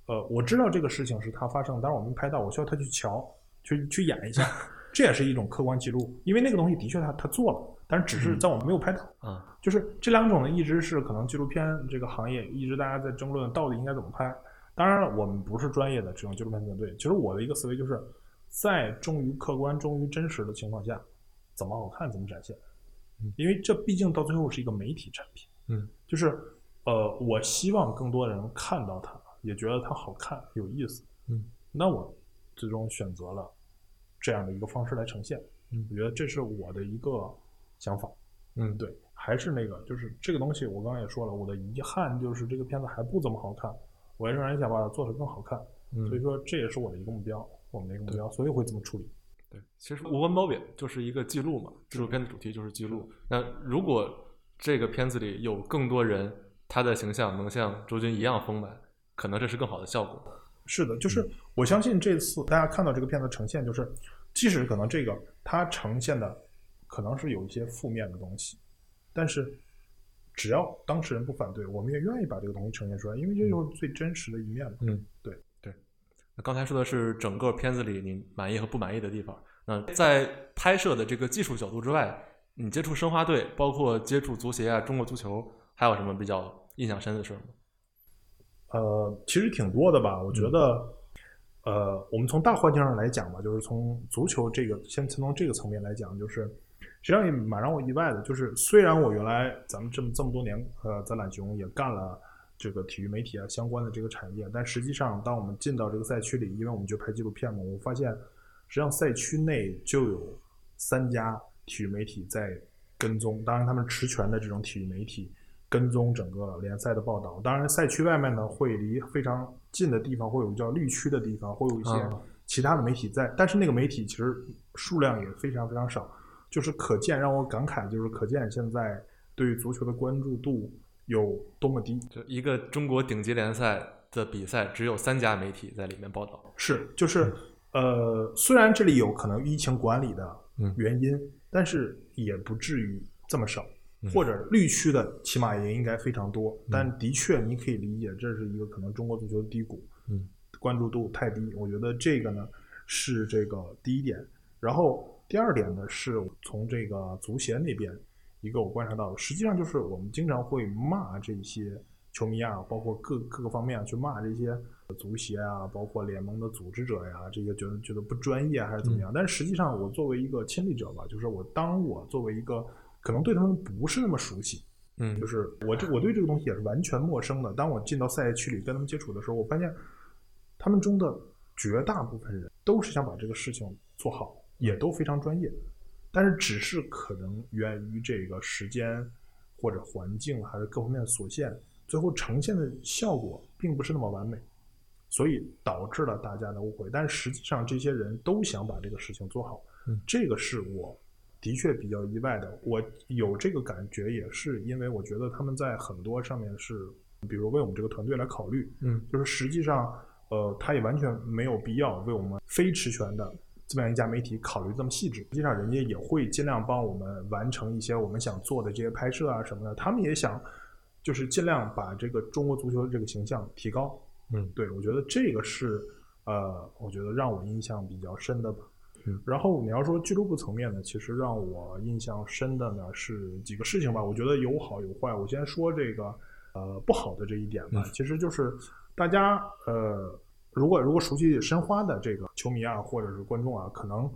呃，我知道这个事情是它发生，但是我没拍到，我需要他去瞧，去去演一下，这也是一种客观记录，因为那个东西的确他他做了，但是只是在我们没有拍到。啊就是这两种呢，一直是可能纪录片这个行业一直大家在争论到底应该怎么拍。当然了，我们不是专业的这种纪录片团队。其实我的一个思维就是，在忠于客观、忠于真实的情况下，怎么好看怎么展现嗯。因为这毕竟到最后是一个媒体产品。嗯就是呃，我希望更多人看到它，也觉得它好看、有意思。嗯，那我最终选择了这样的一个方式来呈现。嗯我觉得这是我的一个想法。嗯对，还是那个，就是这个东西，我刚刚也说了，我的遗憾就是这个片子还不怎么好看，我仍然想把它做得更好看。嗯，所以说，这也是我的一个目标，我们的一个目标，所以会这么处理。对，其实无关褒贬就是一个记录嘛，纪录片的主题就是记录。那如果这个片子里有更多人，他的形象能像周军一样丰满，可能这是更好的效果。是的，就是我相信这次大家看到这个片子呈现，就是即使可能这个它呈现的可能是有一些负面的东西，但是只要当事人不反对，我们也愿意把这个东西呈现出来，因为这就是最真实的一面嘛。嗯，对对。那刚才说的是整个片子里你满意和不满意的地方。那在拍摄的这个技术角度之外，你接触申花队，包括接触足协啊、中国足球，还有什么比较印象深的事儿吗？呃，其实挺多的吧。我觉得，呃，我们从大环境上来讲吧，就是从足球这个，先从这个层面来讲，就是实际上也蛮让我意外的。就是虽然我原来咱们这么这么多年，呃，在懒熊也干了这个体育媒体啊相关的这个产业，但实际上，当我们进到这个赛区里，因为我们就拍纪录片嘛，我发现实际上赛区内就有三家体育媒体在跟踪，当然他们持权的这种体育媒体。跟踪整个联赛的报道，当然赛区外面呢，会离非常近的地方会有叫绿区的地方，会有一些啊其他的媒体在，但是那个媒体其实数量也非常非常少，就是可见让我感慨，就是可见现在对于足球的关注度有多么低。就一个中国顶级联赛的比赛，只有三家媒体在里面报道。是，就是呃，虽然这里有可能疫情管理的嗯原因，但是也不至于这么少。嗯或者绿区的起码也应该非常多，但的确你可以理解，这是一个可能中国足球的低谷，嗯，关注度太低。我觉得这个呢是这个第一点，然后第二点呢是从这个足协那边一个我观察到的，实际上就是我们经常会骂这些球迷啊，包括各各个方面去骂这些足协啊，包括联盟的组织者呀，这些觉得觉得不专业还是怎么样？但是实际上，我作为一个亲历者吧，就是我当我作为一个可能对他们不是那么熟悉，嗯，就是我这我对这个东西也是完全陌生的。当我进到赛区里跟他们接触的时候，我发现他们中的绝大部分人都是想把这个事情做好，也都非常专业，但是只是可能源于这个时间或者环境还是各方面的所限。最后呈现的效果并不是那么完美，所以导致了大家的误会。但是实际上，这些人都想把这个事情做好，嗯，这个是我的确比较意外的。我有这个感觉，也是因为我觉得他们在很多上面是，比如为我们这个团队来考虑，嗯，就是实际上，呃，他也完全没有必要为我们非持权的这么样一家媒体考虑这么细致。实际上，人家也会尽量帮我们完成一些我们想做的这些拍摄啊什么的，他们也想。就是尽量把这个中国足球的这个形象提高，嗯，对我觉得这个是呃，我觉得让我印象比较深的吧。嗯，然后你要说俱乐部层面呢，其实让我印象深的呢是几个事情吧。我觉得有好有坏。我先说这个呃不好的这一点吧，其实就是大家呃，如果如果熟悉申花的这个球迷啊，或者是观众啊，可能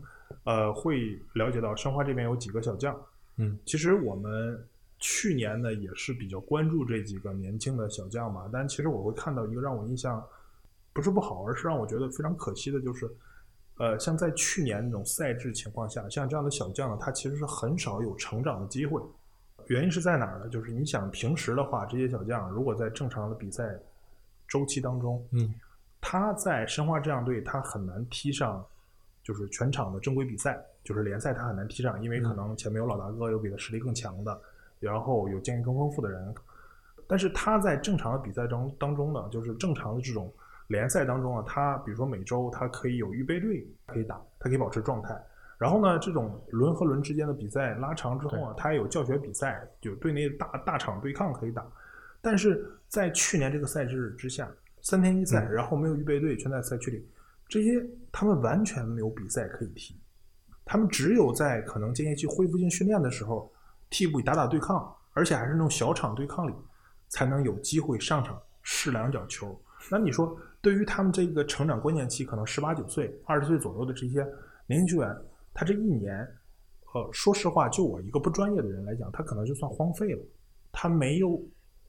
呃会了解到申花这边有几个小将。嗯，其实我们。去年呢，也是比较关注这几个年轻的小将嘛。但其实我会看到一个让我印象不是不好，而是让我觉得非常可惜的，就是，呃，像在去年那种赛制情况下，像这样的小将呢，他其实是很少有成长的机会。原因是在哪儿呢？就是你想平时的话，这些小将如果在正常的比赛周期当中，嗯，他在申花这样队，他很难踢上就是全场的正规比赛，就是联赛他很难踢上，因为可能前面有老大哥，有比他实力更强的。然后有经验更丰富的人，但是他在正常的比赛中当中呢，就是正常的这种联赛当中啊，他比如说每周他可以有预备队可以打，他可以保持状态。然后呢，这种轮和轮之间的比赛拉长之后啊，他也有教学比赛，就队内大大场对抗可以打。但是在去年这个赛制之下，三天一赛，然后没有预备队，全在赛区里，这些他们完全没有比赛可以踢，他们只有在可能间歇期恢复性训练的时候。替补打打对抗，而且还是那种小场对抗里，才能有机会上场试两脚球。那你说，对于他们这个成长关键期，可能十八九岁、二十岁左右的这些年轻球员，他这一年，呃，说实话，就我一个不专业的人来讲，他可能就算荒废了。他没有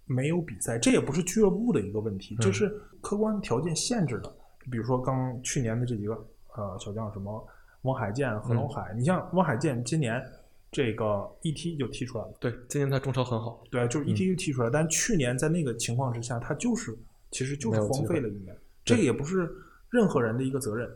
没有比赛，这也不是俱乐部的一个问题，这是客观条件限制的。比如说刚去年的这几个呃小将，什么汪海建、何龙海，你像汪海建今年。这个一踢就踢出来了。对，今年他中超很好。对，就是一踢就踢出来。但去年在那个情况之下，他就是其实就是荒废了一年。这个也不是任何人的一个责任，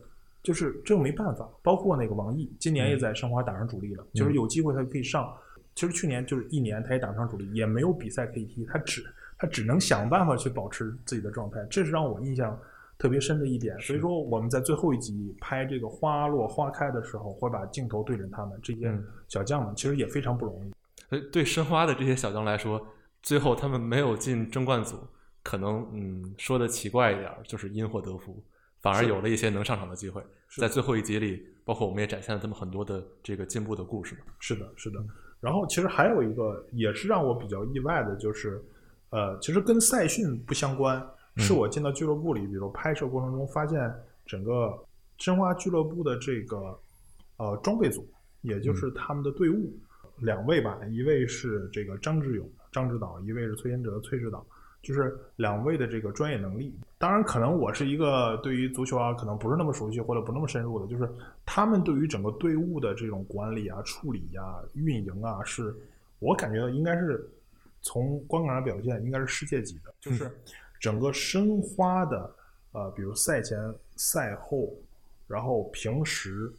就是这个没办法。包括那个王毅，今年也在申花打上主力了，就是有机会他可以上。其实去年就是一年他也打不上主力，也没有比赛可以踢，他只他只能想办法去保持自己的状态。这是让我印象。特别深的一点，所以说我们在最后一集拍这个花落花开的时候，会把镜头对准他们这些小将们，其实也非常不容易。所以对申花的这些小将来说，最后他们没有进争冠组，可能嗯说的奇怪一点，就是因祸得福，反而有了一些能上场的机会。在最后一集里，包括我们也展现了他们很多的这个进步的故事。是的，是的。然后其实还有一个也是让我比较意外的，就是呃，其实跟赛训不相关。是我进到俱乐部里，比如拍摄过程中发现，整个申花俱乐部的这个呃装备组，也就是他们的队伍，两位吧，一位是这个张志勇张指导，一位是崔贤哲崔指导，就是两位的这个专业能力。当然，可能我是一个对于足球啊，可能不是那么熟悉或者不那么深入的，就是他们对于整个队伍的这种管理啊、处理呀、运营啊，是我感觉到应该是从观感上表现应该是世界级的，就是。整个申花的，呃，比如赛前、赛后，然后平时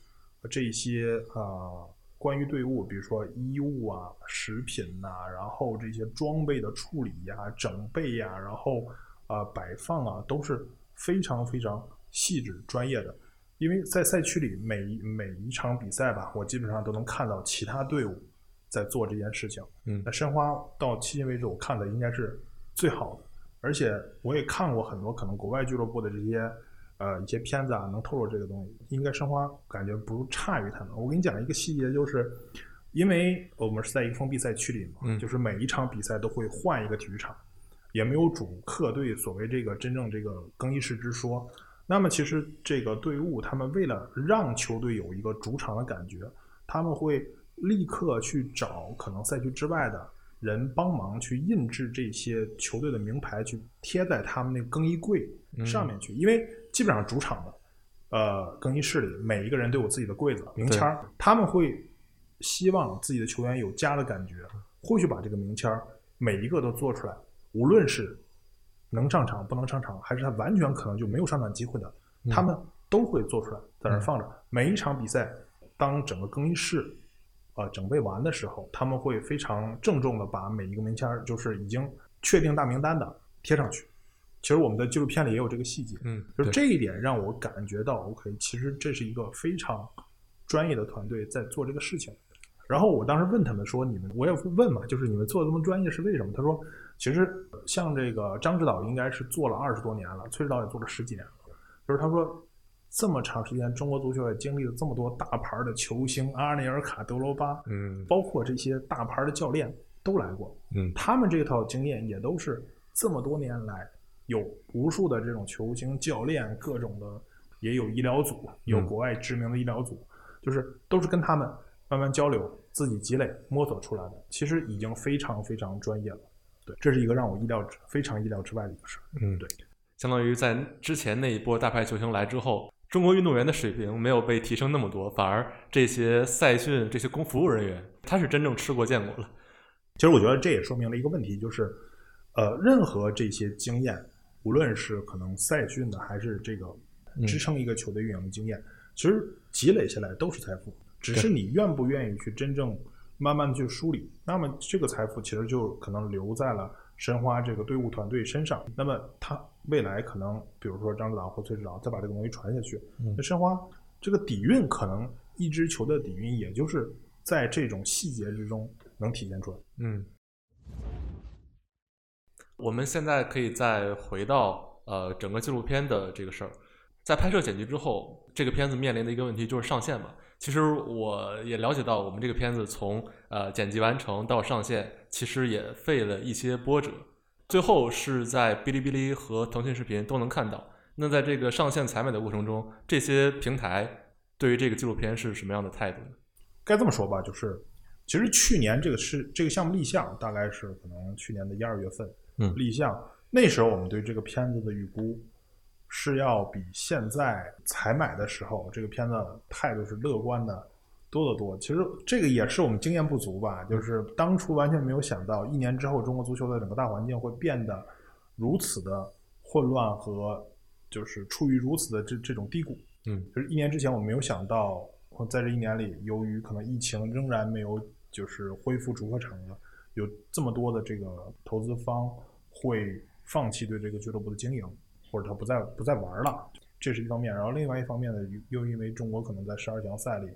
这些啊，关于队伍，比如说衣物啊、食品呐，然后这些装备的处理呀、整备呀，然后啊摆放啊，都是非常非常细致专业的。因为在赛区里，每每一场比赛吧，我基本上都能看到其他队伍在做这件事情。嗯，那申花到迄今为止，我看的应该是最好的。而且我也看过很多可能国外俱乐部的这些，呃一些片子啊，能透露这个东西。应该申花感觉不差于他们。我跟你讲一个细节，就是因为我们是在一个封闭赛区里嘛，就是每一场比赛都会换一个体育场，也没有主客队所谓这个真正这个更衣室之说。那么其实这个队伍他们为了让球队有一个主场的感觉，他们会立刻去找可能赛区之外的人帮忙去印制这些球队的名牌，去贴在他们那更衣柜上面去，因为基本上主场的。呃，更衣室里每一个人都有自己的柜子、名签儿，他们会希望自己的球员有家的感觉，会去把这个名签儿每一个都做出来，无论是能上场不能上场，还是他完全可能就没有上场机会的，他们都会做出来，在那放着。每一场比赛，当整个更衣室啊整备完的时候，他们会非常郑重的把每一个名签儿，就是已经确定大名单的贴上去。其实我们的纪录片里也有这个细节，嗯，就这一点让我感觉到，OK，其实这是一个非常专业的团队在做这个事情。然后我当时问他们说：“你们，我也问嘛，就是你们做的这么专业是为什么？”他说：“其实像这个张指导应该是做了二十多年了，崔指导也做了十几年了。就是他说这么长时间，中国足球也经历了这么多大牌的球星，阿内尔卡、德罗巴，嗯，包括这些大牌的教练都来过，嗯，他们这套经验也都是这么多年来。”有无数的这种球星、教练，各种的，也有医疗组，有国外知名的医疗组，就是都是跟他们慢慢交流，自己积累摸索出来的。其实已经非常非常专业了。对，这是一个让我意料之非常意料之外的一个事儿。嗯，对，相当于在之前那一波大牌球星来之后，中国运动员的水平没有被提升那么多，反而这些赛训、这些工服务人员，他是真正吃过见过了。其实我觉得这也说明了一个问题，就是呃，任何这些经验。无论是可能赛训的，还是这个支撑一个球队运营的经验，其实积累下来都是财富，只是你愿不愿意去真正慢慢的去梳理。那么这个财富其实就可能留在了申花这个队伍团队身上。那么他未来可能，比如说张指导或崔指导再把这个东西传下去，那申花这个底蕴可能一支球队的底蕴，也就是在这种细节之中能体现出来。嗯。我们现在可以再回到呃整个纪录片的这个事儿，在拍摄剪辑之后，这个片子面临的一个问题就是上线嘛。其实我也了解到，我们这个片子从呃剪辑完成到上线，其实也费了一些波折。最后是在哔哩哔哩和腾讯视频都能看到。那在这个上线采买的过程中，这些平台对于这个纪录片是什么样的态度呢？该这么说吧，就是其实去年这个是这个项目立项，大概是可能去年的一二月份。嗯立项那时候，我们对这个片子的预估是要比现在采买的时候，这个片子态度是乐观的多得多。其实这个也是我们经验不足吧，就是当初完全没有想到，一年之后中国足球的整个大环境会变得如此的混乱和就是处于如此的这这种低谷。嗯，就是一年之前我们没有想到，在这一年里，由于可能疫情仍然没有就是恢复主客场的，有这么多的这个投资方。会放弃对这个俱乐部的经营，或者他不再不再玩了，这是一方面。然后另外一方面呢，又因为中国可能在十二强赛里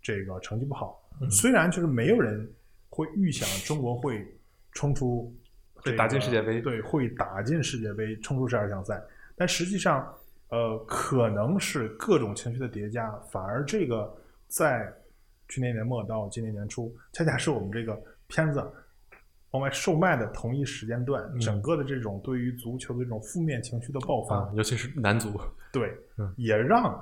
这个成绩不好，虽然就是没有人会预想中国会冲出会打进世界杯，对，会打进世界杯，冲出十二强赛。但实际上，呃，可能是各种情绪的叠加，反而这个在去年年末到今年年初，恰恰是我们这个片子。往外售卖的同一时间段，整个的这种对于足球的这种负面情绪的爆发，尤其是男足，对，也让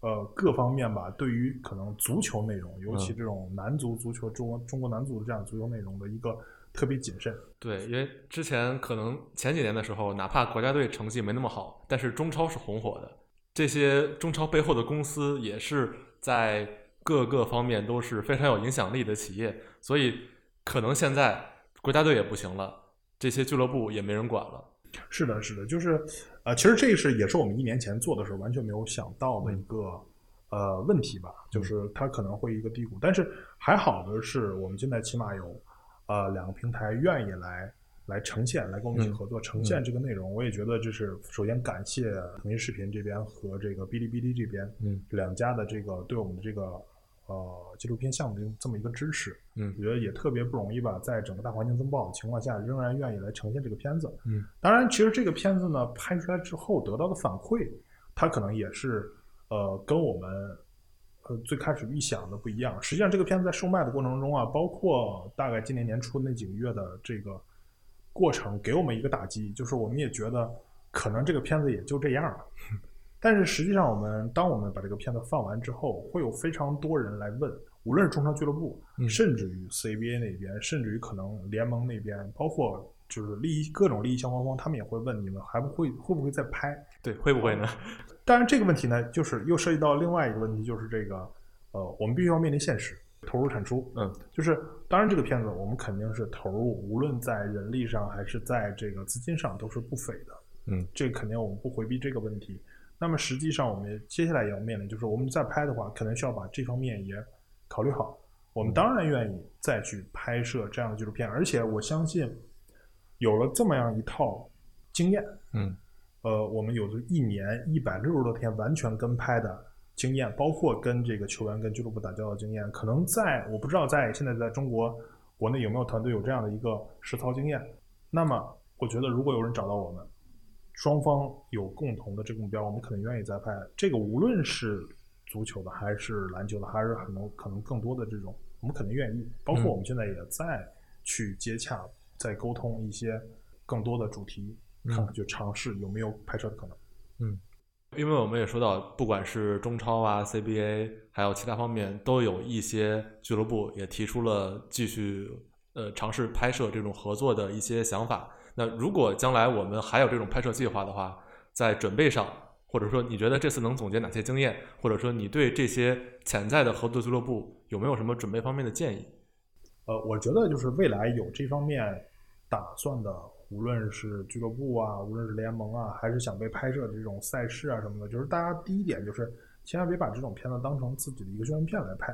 呃各方面吧，对于可能足球内容，尤其这种男足足球，中国中国男足的这样足球内容的一个特别谨慎。对，因为之前可能前几年的时候，哪怕国家队成绩没那么好，但是中超是红火的，这些中超背后的公司也是在各个方面都是非常有影响力的企业，所以可能现在。国家队也不行了，这些俱乐部也没人管了。是的，是的，就是，呃，其实这是也是我们一年前做的时候完全没有想到的一个呃问题吧，就是它可能会一个低谷。但是还好的是，我们现在起码有呃两个平台愿意来来呈现，来跟我们一起合作呈现这个内容。我也觉得这是首先感谢腾讯视频这边和这个哔哩哔哩这边，嗯，两家的这个对我们的这个。呃，纪录片项目的这么一个支持，嗯，我觉得也特别不容易吧，在整个大环境这么不好的情况下，仍然愿意来呈现这个片子，嗯，当然，其实这个片子呢拍出来之后得到的反馈，它可能也是呃跟我们呃最开始预想的不一样。实际上，这个片子在售卖的过程中啊，包括大概今年年初那几个月的这个过程给我们一个打击，就是我们也觉得可能这个片子也就这样了。但是实际上，我们当我们把这个片子放完之后，会有非常多人来问，无论是中超俱乐部，嗯甚至于 CBA 那边，甚至于可能联盟那边，包括就是利益各种利益相关方，他们也会问你们还不会会不会再拍？对，会不会呢？当然，这个问题呢，就是又涉及到另外一个问题，就是这个呃，我们必须要面临现实，投入产出。嗯，就是当然这个片子我们肯定是投入，无论在人力上还是在这个资金上都是不菲的。嗯，这个肯定我们不回避这个问题。那么实际上，我们接下来也要面临，就是我们再拍的话，可能需要把这方面也考虑好。我们当然愿意再去拍摄这样的纪录片，而且我相信有了这么样一套经验，嗯呃，我们有着一年一百六十多天完全跟拍的经验，包括跟这个球员、跟俱乐部打交道的经验。可能在我不知道在现在在中国国内有没有团队有这样的一个实操经验。那么，我觉得如果有人找到我们，双方有共同的这个目标，我们可能愿意再拍。这个无论是足球的，还是篮球的，还是很多可能更多的这种，我们肯定愿意。包括嗯我们现在也在去接洽，在沟通一些更多的主题，看看就尝试有没有拍摄的可能。嗯，因为我们也说到，不管是中超啊、CBA，还有其他方面，都有一些俱乐部也提出了继续呃尝试拍摄这种合作的一些想法。那如果将来我们还有这种拍摄计划的话，在准备上，或者说你觉得这次能总结哪些经验，或者说你对这些潜在的合作俱乐部有没有什么准备方面的建议？呃，我觉得就是未来有这方面打算的，无论是俱乐部啊，无论是联盟啊，还是想被拍摄的这种赛事啊什么的，就是大家第一点就是千万别把这种片子当成自己的一个宣传片来拍。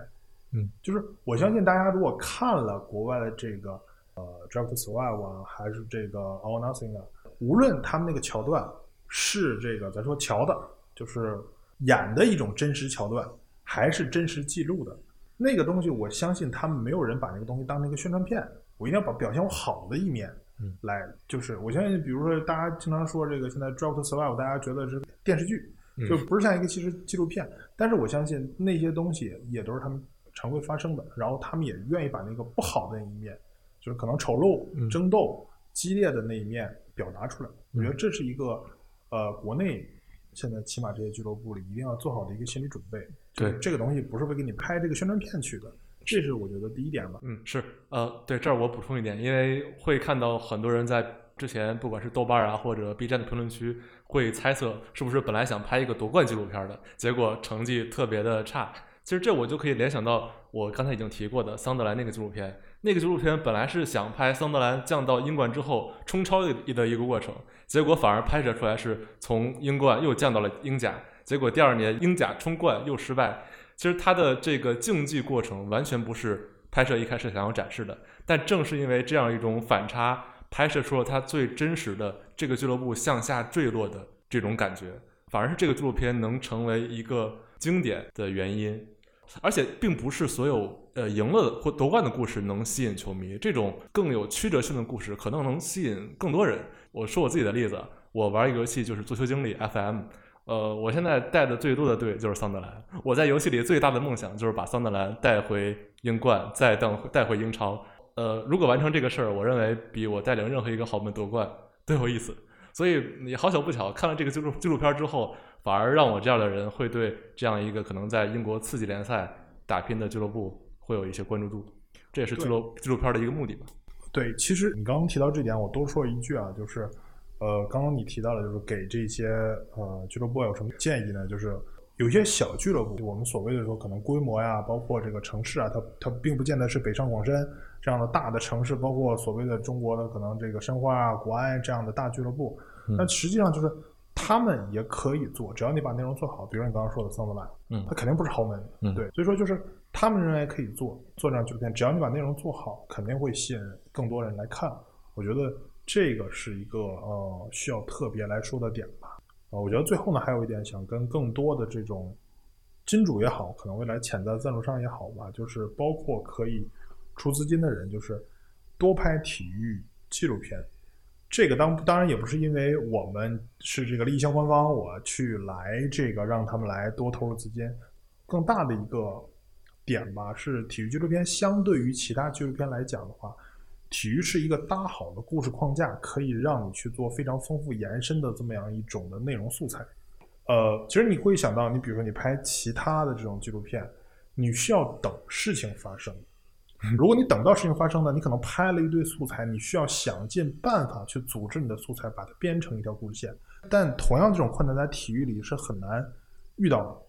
嗯，就是我相信大家如果看了国外的这个呃《Drive to Survive》啊，还是这个《All Nothing》啊，无论他们那个桥段是这个咱说桥的，就是演的一种真实桥段，还是真实记录的，那个东西，我相信他们没有人把那个东西当成一个宣传片。我一定要把表现我好的一面，嗯，来就是我相信，比如说大家经常说这个现在《Drive to Survive》，大家觉得是电视剧，嗯就不是像一个其实纪录片。但是我相信那些东西也都是他们常规发生的，然后他们也愿意把那个不好的那一面，就是可能丑陋嗯、争斗、激烈的那一面表达出来。我觉得这是一个呃，国内现在起码这些俱乐部里一定要做好的一个心理准备。对这个东西不是为给你拍这个宣传片去的，这是我觉得第一点吧。嗯，是，呃，对，这儿我补充一点，因为会看到很多人在之前，不管是豆瓣啊或者 B 站的评论区，会猜测是不是本来想拍一个夺冠纪录片的，结果成绩特别的差。其实这我就可以联想到我刚才已经提过的桑德兰那个纪录片，那个纪录片本来是想拍桑德兰降到英冠之后冲超的的一个过程，结果反而拍摄出来是从英冠又降到了英甲，结果第二年英甲冲冠又失败。其实它的这个竞技过程完全不是拍摄一开始想要展示的，但正是因为这样一种反差，拍摄出了它最真实的这个俱乐部向下坠落的这种感觉，反而是这个纪录片能成为一个经典的原因。而且并不是所有呃赢了或夺冠的故事能吸引球迷，这种更有曲折性的故事可能能吸引更多人。我说我自己的例子，我玩一个游戏就是足球经理 FM，呃，我现在带的最多的队就是桑德兰。我在游戏里最大的梦想就是把桑德兰带回英冠，再带带回英超。呃，如果完成这个事儿，我认为比我带领任何一个豪门夺冠都有意思。所以你好巧不巧，看了这个纪录纪录片之后，反而让我这样的人会对这样一个可能在英国次级联赛打拼的俱乐部会有一些关注度。这也是纪录纪录片的一个目的吧。对，其实你刚刚提到这点，我多说一句啊，就是，呃，刚刚你提到了，就是给这些呃俱乐部有什么建议呢？就是有些小俱乐部，我们所谓的说可能规模呀，包括这个城市啊，它它并不见得是北上广深这样的大的城市，包括所谓的中国的可能这个申花啊、国安这样的大俱乐部，嗯那实际上就是他们也可以做，只要你把内容做好。比如你刚刚说的桑德兰，嗯它肯定不是豪门，嗯对，所以说就是他们认为可以做做这样纪录片，只要你把内容做好，肯定会吸引更多人来看。我觉得这个是一个呃需要特别来说的点吧。呃，我觉得最后呢还有一点想跟更多的这种金主也好，可能未来潜在赞助商也好吧，就是包括可以出资金的人，就是多拍体育纪录片。这个当当然也不是因为我们是这个利益相关方，我去来这个让他们来多投入资金，更大的一个点吧是体育纪录片相对于其他纪录片来讲的话，体育是一个搭好的故事框架，可以让你去做非常丰富延伸的这么样一种的内容素材。呃，其实你会想到，你比如说你拍其他的这种纪录片，你需要等事情发生。如果你等到事情发生呢，你可能拍了一堆素材，你需要想尽办法去组织你的素材，把它编成一条故事线。但同样，这种困难在体育里是很难遇到的。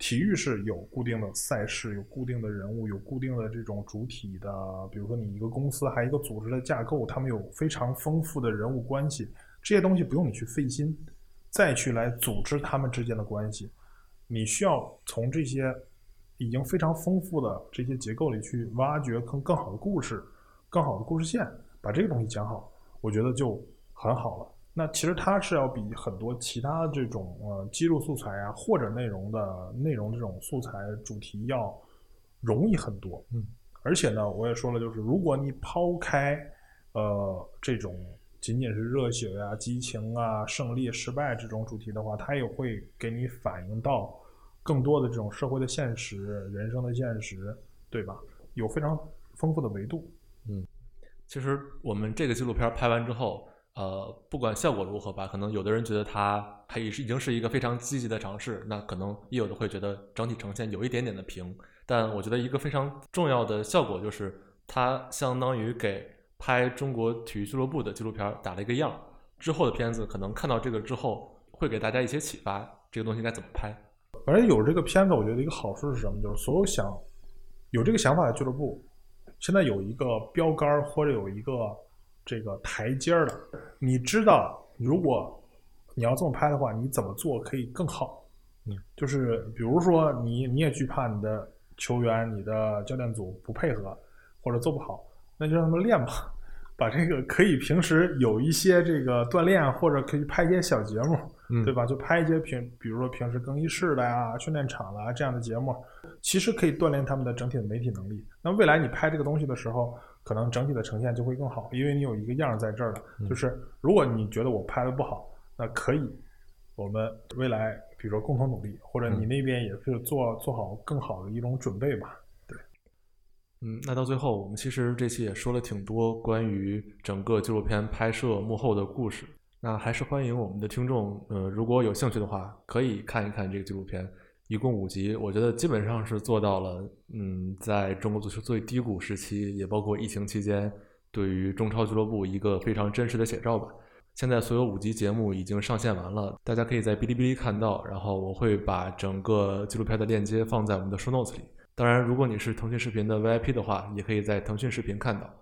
体育是有固定的赛事，有固定的人物，有固定的这种主体的。比如说，你一个公司还有一个组织的架构，他们有非常丰富的人物关系，这些东西不用你去费心，再去来组织他们之间的关系。你需要从这些已经非常丰富的这些结构里去挖掘更更好的故事，更好的故事线，把这个东西讲好，我觉得就很好了。那其实它是要比很多其他这种呃记录素材啊或者内容的内容这种素材主题要容易很多，嗯，而且呢，我也说了，就是如果你抛开呃这种仅仅是热血呀、激情啊、胜利、失败这种主题的话，它也会给你反映到更多的这种社会的现实、人生的现实，对吧？有非常丰富的维度。嗯，其实我们这个纪录片拍完之后。呃，不管效果如何吧，可能有的人觉得它还也是已经是一个非常积极的尝试，那可能也有的会觉得整体呈现有一点点的平。但我觉得一个非常重要的效果就是，它相当于给拍中国体育俱乐部的纪录片打了一个样。之后的片子可能看到这个之后，会给大家一些启发，这个东西该怎么拍。反正有这个片子，我觉得一个好处是什么？就是所有想有这个想法的俱乐部，现在有一个标杆或者有一个。这个台阶儿的，你知道，如果你要这么拍的话，你怎么做可以更好？嗯，就是比如说，你你也惧怕你的球员、你的教练组不配合或者做不好，那就让他们练吧，把这个可以平时有一些这个锻炼，或者可以拍一些小节目，对吧？就拍一些平，比如说平时更衣室的呀、训练场啊这样的节目，其实可以锻炼他们的整体的媒体能力。那未来你拍这个东西的时候。可能整体的呈现就会更好，因为你有一个样在这儿了。就是如果你觉得我拍的不好，那可以，我们未来比如说共同努力，或者你那边也是做做好更好的一种准备吧。对，嗯，那到最后我们其实这期也说了挺多关于整个纪录片拍摄幕后的故事。那还是欢迎我们的听众，呃，如果有兴趣的话，可以看一看这个纪录片。一共五集，我觉得基本上是做到了，嗯，在中国足球最低谷时期，也包括疫情期间，对于中超俱乐部一个非常真实的写照吧。现在所有五集节目已经上线完了，大家可以在哔哩哔哩看到，然后我会把整个纪录片的链接放在我们的 show notes 里。当然，如果你是腾讯视频的 VIP 的话，也可以在腾讯视频看到。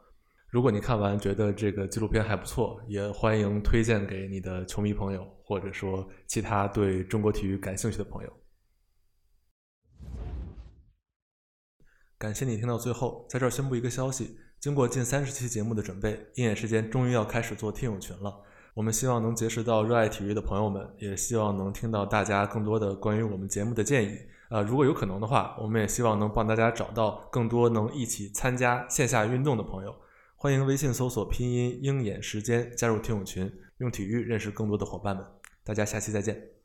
如果你看完觉得这个纪录片还不错，也欢迎推荐给你的球迷朋友，或者说其他对中国体育感兴趣的朋友。感谢你听到最后，在这儿宣布一个消息：经过近三十期节目的准备，鹰眼时间终于要开始做听友群了。我们希望能结识到热爱体育的朋友们，也希望能听到大家更多的关于我们节目的建议。啊，如果有可能的话，我们也希望能帮大家找到更多能一起参加线下运动的朋友。欢迎微信搜索拼音鹰眼时间加入听友群，用体育认识更多的伙伴们。大家下期再见。